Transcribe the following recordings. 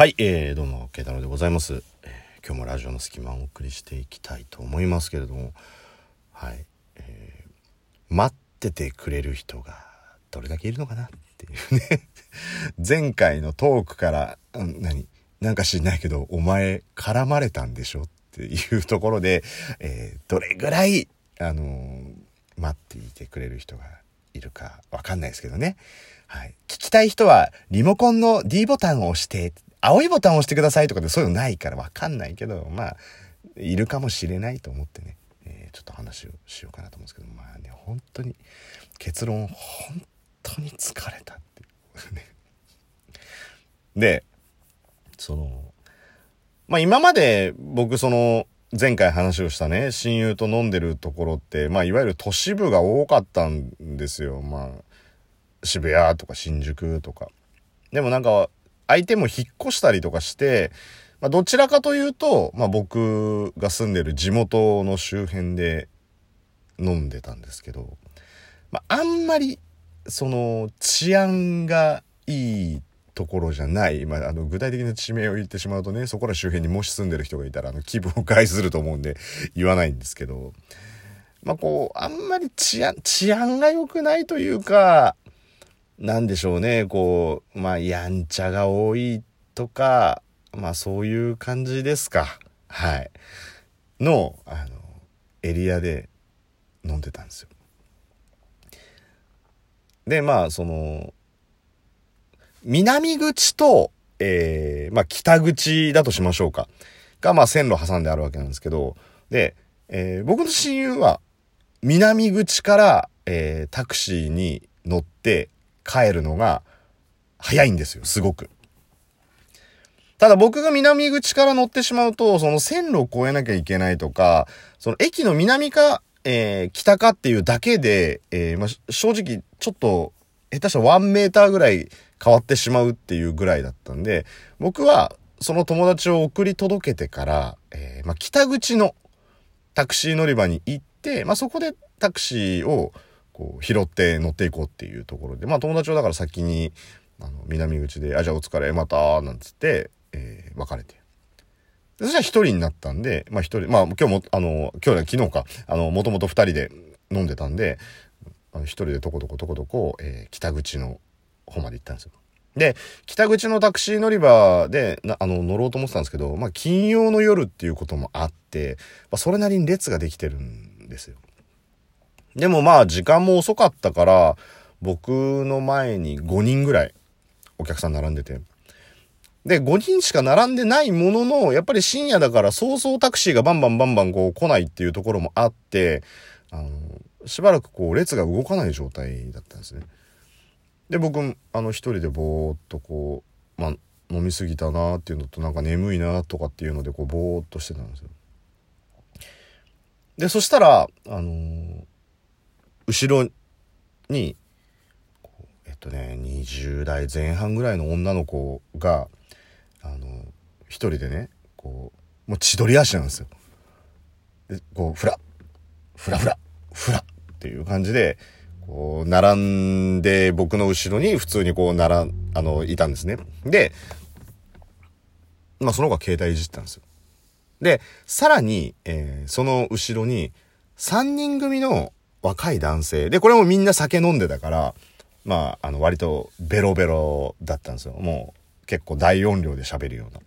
はい、えー、どうも、慶太郎でございます、えー、今日もラジオの隙間をお送りしていきたいと思いますけれども、はい、えー、待っててくれる人がどれだけいるのかなっていうね 前回のトークから、うん、何なんか知んないけど、お前絡まれたんでしょっていうところで、えー、どれぐらい、あのー、待っていてくれる人がいるかわかんないですけどね。はい。聞きたい人は、リモコンの D ボタンを押して、青いボタンを押してくださいとかでそういうのないからわかんないけど、まあ、いるかもしれないと思ってね、えー、ちょっと話をしようかなと思うんですけど、まあね、本当に、結論、本当に疲れたって。で、その、まあ今まで僕その、前回話をしたね、親友と飲んでるところって、まあいわゆる都市部が多かったんですよ。まあ、渋谷とか新宿とか。でもなんか、相手も引っ越したりとかして、まあ、どちらかというと、まあ、僕が住んでる地元の周辺で飲んでたんですけど、まあ、あんまり、その、治安がいいところじゃない、まあ、あの、具体的な地名を言ってしまうとね、そこら周辺にもし住んでる人がいたら、あの、気分を害すると思うんで、言わないんですけど、まあ、こう、あんまり治安、治安が良くないというか、なんでしょうね、こう、まあ、やんちゃが多いとか、まあ、そういう感じですか。はい。の、あの、エリアで飲んでたんですよ。で、まあ、その、南口と、えー、まあ、北口だとしましょうか。が、まあ、線路挟んであるわけなんですけど、で、えー、僕の親友は、南口から、えー、タクシーに乗って、帰るのが早いんですよ、すごく。ただ僕が南口から乗ってしまうと、その線路を越えなきゃいけないとか、その駅の南か、えー、北かっていうだけで、えー、まあ、正直ちょっと、下手したら1メーターぐらい変わってしまうっていうぐらいだったんで、僕はその友達を送り届けてから、えー、まあ、北口のタクシー乗り場に行って、まあ、そこでタクシーを、こう、拾って乗っていこうっていうところで、まあ友達はだから先に、あの、南口で、あ、じゃあお疲れ、また、なんつって、えー、別れて。そしたら一人になったんで、まあ一人、まあ今日も、あの、今日ね、昨日か、あの、もともと二人で飲んでたんで、あの一人でとことことことこ、えー、北口の方まで行ったんですよ。で、北口のタクシー乗り場で、なあの、乗ろうと思ってたんですけど、まあ、金曜の夜っていうこともあって、まあ、それなりに列ができてるんですよ。でもまあ時間も遅かったから、僕の前に5人ぐらいお客さん並んでて。で、5人しか並んでないものの、やっぱり深夜だからそうそうタクシーがバンバンバンバンこう来ないっていうところもあって、あの、しばらくこう列が動かない状態だったんですね。で、僕、あの一人でぼーっとこう、まあ、飲みすぎたなっていうのとなんか眠いなとかっていうのでこうぼーっとしてたんですよ。で、そしたら、あの、後ろに、えっとね、20代前半ぐらいの女の子が、あの、一人でね、こう、もう千鳥足なんですよ。で、こう、ふら、ふらふら、ふらっていう感じで、こう、並んで、僕の後ろに普通にこう、なら、あの、いたんですね。で、まあ、その子は携帯いじったんですよ。で、さらに、えー、その後ろに、3人組の若い男性。で、これもみんな酒飲んでたから、まあ、あの、割とベロベロだったんですよ。もう、結構大音量で喋るような。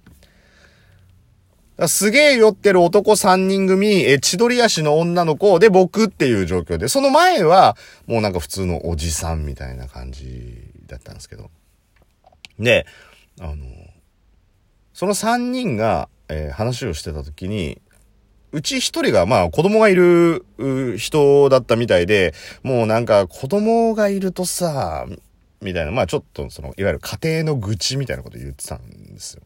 すげえ酔ってる男3人組、え、千鳥足の女の子で僕っていう状況で、その前は、もうなんか普通のおじさんみたいな感じだったんですけど。で、あの、その3人が、えー、話をしてた時に、うち一人が、まあ子供がいる人だったみたいで、もうなんか子供がいるとさ、みたいな、まあちょっとその、いわゆる家庭の愚痴みたいなこと言ってたんですよ。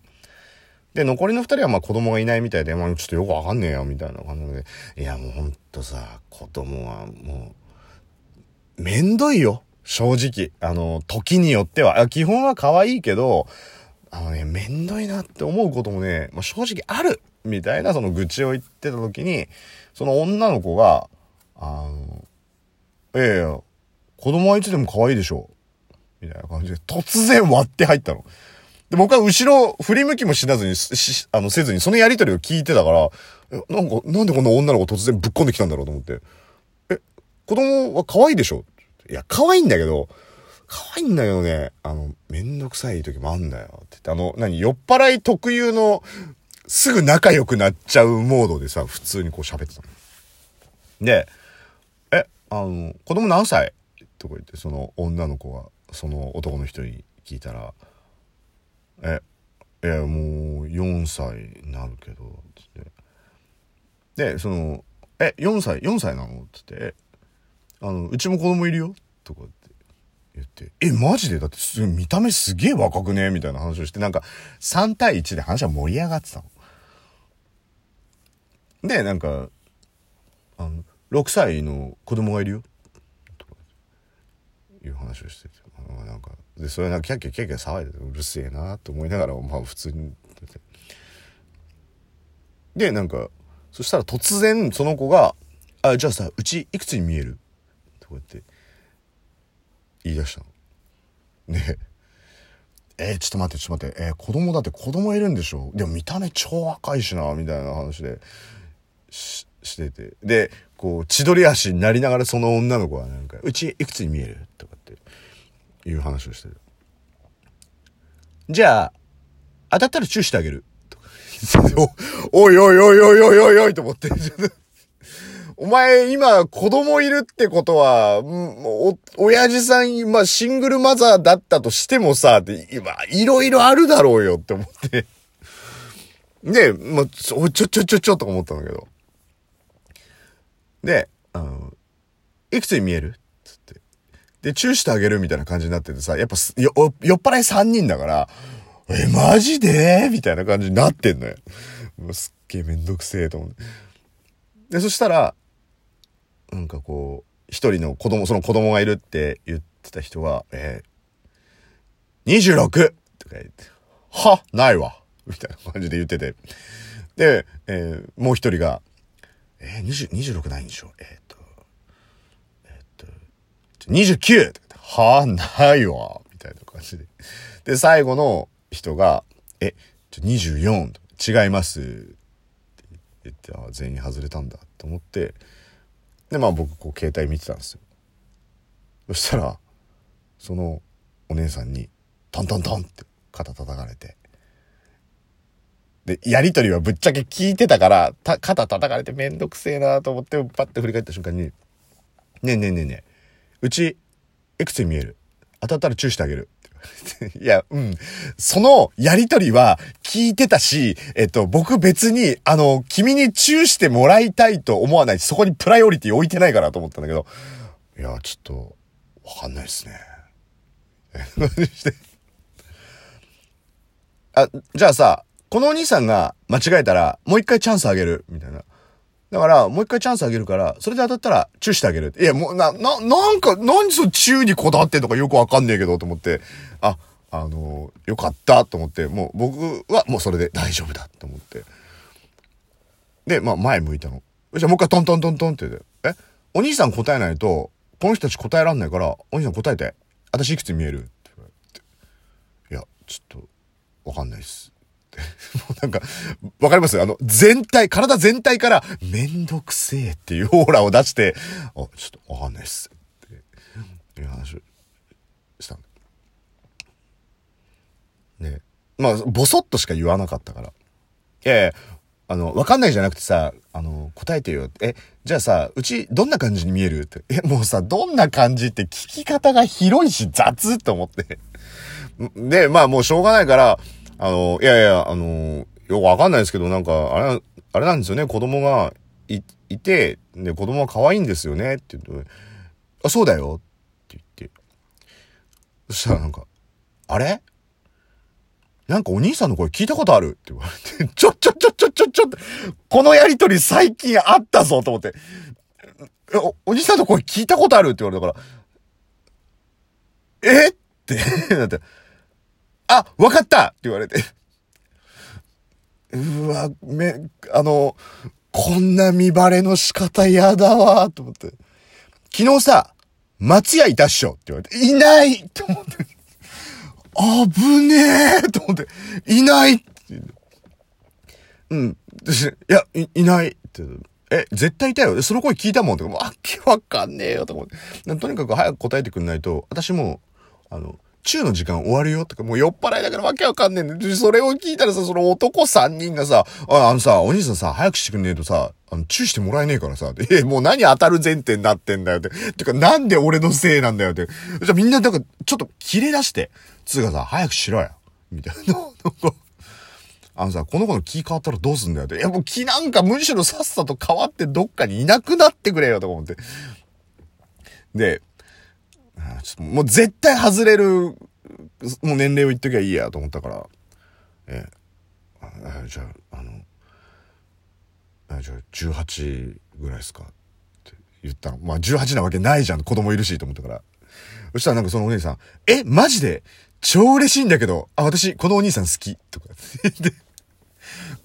で、残りの二人はまあ子供がいないみたいで、まあちょっとよくわかんねえよ、みたいな感じで。いやもうほんとさ、子供はもう、めんどいよ。正直。あの、時によっては。基本は可愛いけど、あのね、めんどいなって思うこともね、まあ、正直ある。みたいなその愚痴を言ってた時に、その女の子が、あの、ええ子供はいつでも可愛いでしょ。みたいな感じで突然割って入ったの。で、僕は後ろ振り向きもしなずに、し、あの、せずに、そのやりとりを聞いてたから、なんか、なんでこんな女の子突然ぶっ込んできたんだろうと思って。え、子供は可愛いでしょ？いや、可愛いんだけど、可愛いんだけどね、あの、めんどくさい時もあんだよ。って言って、あの、何、酔っ払い特有の、すぐ仲良くなっちゃうモードでさ、普通にこう喋ってたの。で、え、あの、子供何歳？とか言って、その女の子が、その男の人に聞いたら、え、いや、もう4歳になるけど、つって。で、その、え、4歳、4歳なの？つって、あの、うちも子供いるよ？とかって。言って、え、マジで？だって見た目すげえ若くね？みたいな話をして、なんか3対1で話は盛り上がってたの。で、なんか、あの、6歳の子供がいるよ。とか、いう話をしてて。なんか、で、それなんかキャッキャキャッキャ騒いでて、うるせえなと思いながら、まあ普通にで、なんか、そしたら突然その子が、あ、じゃあさ、うちいくつに見える？とか言って、言い出したの。で、えー、ちょっと待って、ちょっと待って、えー、子供だって子供いるんでしょ？でも見た目超若いしな、みたいな話で、し、してて。で、こう、千鳥足になりながらその女の子はなんか、うちいくつに見える？とかっていう話をしてる。じゃあ、当たったらチューしてあげる。おいおいおいおいおいおいおいと思って。お前今子供いるってことは、お、親父さん、まあシングルマザーだったとしてもさ、今、いろいろあるだろうよって思って。で、まあ、ちょ、ちょ、ちょ、ちょ、ちょ、と思ったんだけど。で、あの、いくつに見える？つって。で、チューしてあげるみたいな感じになっててさ、やっぱよ、酔っ払い3人だから、え、マジで？みたいな感じになってんのよ。もうすっげえめんどくせえと思って。で、そしたら、なんかこう、一人の子供、その子供がいるって言ってた人が、えー、26! とか言って、は？ないわみたいな感じで言ってて。で、えー、もう一人が、えー、20、26ないんでしょ？えー、っと、えー、っと、29! とかはないわみたいな感じで。で、最後の人が、え、24! 違いますって言って、あ、全員外れたんだと思って、で、まあ僕、こう、携帯見てたんですよ。そしたら、そのお姉さんに、トントントンって肩叩かれて、で、やりとりはぶっちゃけ聞いてたから、た、肩叩かれてめんどくせえなと思って、パッて振り返った瞬間に、ねえねえねえねえ、うち、いくつに見える当たったらチューしてあげる。いや、うん。そのやりとりは聞いてたし、えっと、僕別に、あの、君にチューしてもらいたいと思わないし、そこにプライオリティ置いてないかなと思ったんだけど、いや、ちょっと、わかんないっすね。あ、じゃあさ、このお兄さんが間違えたら、もう一回チャンスあげる、みたいな。だから、もう一回チャンスあげるから、それで当たったら、チューしてあげる。いや、もう、な、な、なんか、何そのチューにこだわってんのかよくわかんねえけど、と思って、あ、あの、よかったと思って、もう僕はもうそれで大丈夫だと思って。で、まあ、前向いたの。じゃあもう一回トントントントンって言って、え？お兄さん答えないと、この人たち答えらんないから、お兄さん答えて。私いくつ見える？って言われて。いや、ちょっと、わかんないっす。もうなんか、わかります？あの、全体、体全体から、めんどくせえっていうオーラを出して、あ、ちょっとわかんないっす。っていう話をしたんね。まあ、ぼそっとしか言わなかったから。いや、あの、わかんないじゃなくてさ、あの、答えてよ。え、じゃあさ、うち、どんな感じに見える？って。え、もうさ、どんな感じって聞き方が広いし雑って思って。で、まあもうしょうがないから、あの、いやいや、あの、よくわかんないですけど、なんか、あれ、あれなんですよね、子供がい、いて、で、子供は可愛いんですよね、って言うと、あ、そうだよ、って言って。そしたらなんか、あれ？なんかお兄さんの声聞いたことある？って言われて、ちょ、ちょ、ちょ、ちょ、ちょ、ちょ、このやりとり最近あったぞと思って、お、お兄さんの声聞いたことある？って言われたから、え？って なって、あ、わかったって言われて。うわ、め、あの、こんな見バレの仕方嫌だわ、と思って。昨日さ、松屋いたっしょって言われて、いないと思って。危ねえと思って、いないって。うん。いや、い、いないって。え、絶対いたよ。その声聞いたもんとか、わけわかんねえよと思って。とにかく早く答えてくんないと、私も、あの、中の時間終わるよとか、もう酔っ払いだからわけわかんねえんで、それを聞いたらさ、その男3人がさ、あ、あのさ、お兄さんさ、早くしてくんねえとさ、あの、チューしてもらえねえからさ、え、もう何当たる前提になってんだよって。てか、なんで俺のせいなんだよって。じゃみんな、なんか、ちょっと切れ出して、つうかさ、早くしろよ。みたいな。あのさ、この子の気変わったらどうすんだよって。いや、もう気なんかむしろさっさと変わってどっかにいなくなってくれよと思って。で、ちょっともう絶対外れる、もう年齢を言っときゃいいやと思ったから、ええ、じゃあ、あの、あじゃあ18ぐらいですか？って言ったの。まあ18なわけないじゃん。子供いるしと思ったから。そしたらなんかそのお姉さん、え、マジで？超嬉しいんだけど、あ、私、このお兄さん好きとか。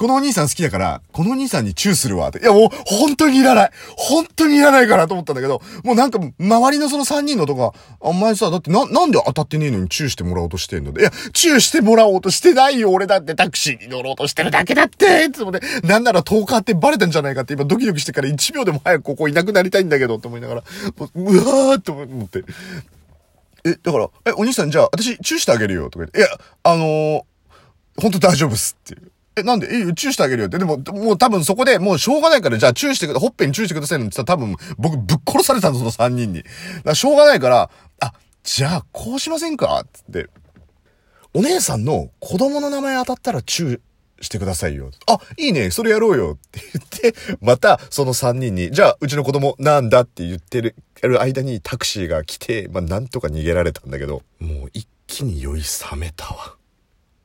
このお兄さん好きだから、このお兄さんにチューするわって。いやもう、本当にいらない。本当にいらないからと思ったんだけど、もうなんか、周りのその3人のとか、お前さ、だってな、なんで当たってねえのにチューしてもらおうとしてんの？いや、チューしてもらおうとしてないよ俺だって。タクシーに乗ろうとしてるだけだって。つって、なんなら10日ってバレたんじゃないかって今ドキドキしてから1秒でも早くここいなくなりたいんだけど。って思いながら、もう、うわーって思って。え、だから、え、お兄さんじゃあ、私、チューしてあげるよ、とか言って。いや、あのー、本当大丈夫っす。って。いう。え、なんで？え、チューしてあげるよって。でも、もう多分そこでもうしょうがないから、じゃあチューしてくだ、ほっぺにチューしてくださいって言ったら多分僕ぶっ殺されたんです、その三人に。だしょうがないから、あ、じゃあこうしませんかつって。お姉さんの子供の名前当たったらチューしてくださいよ。あ、いいね、それやろうよって言って、またその三人に、じゃあうちの子供なんだって言ってる、やる間にタクシーが来て、まあなんとか逃げられたんだけど、もう一気に酔い冷めたわ。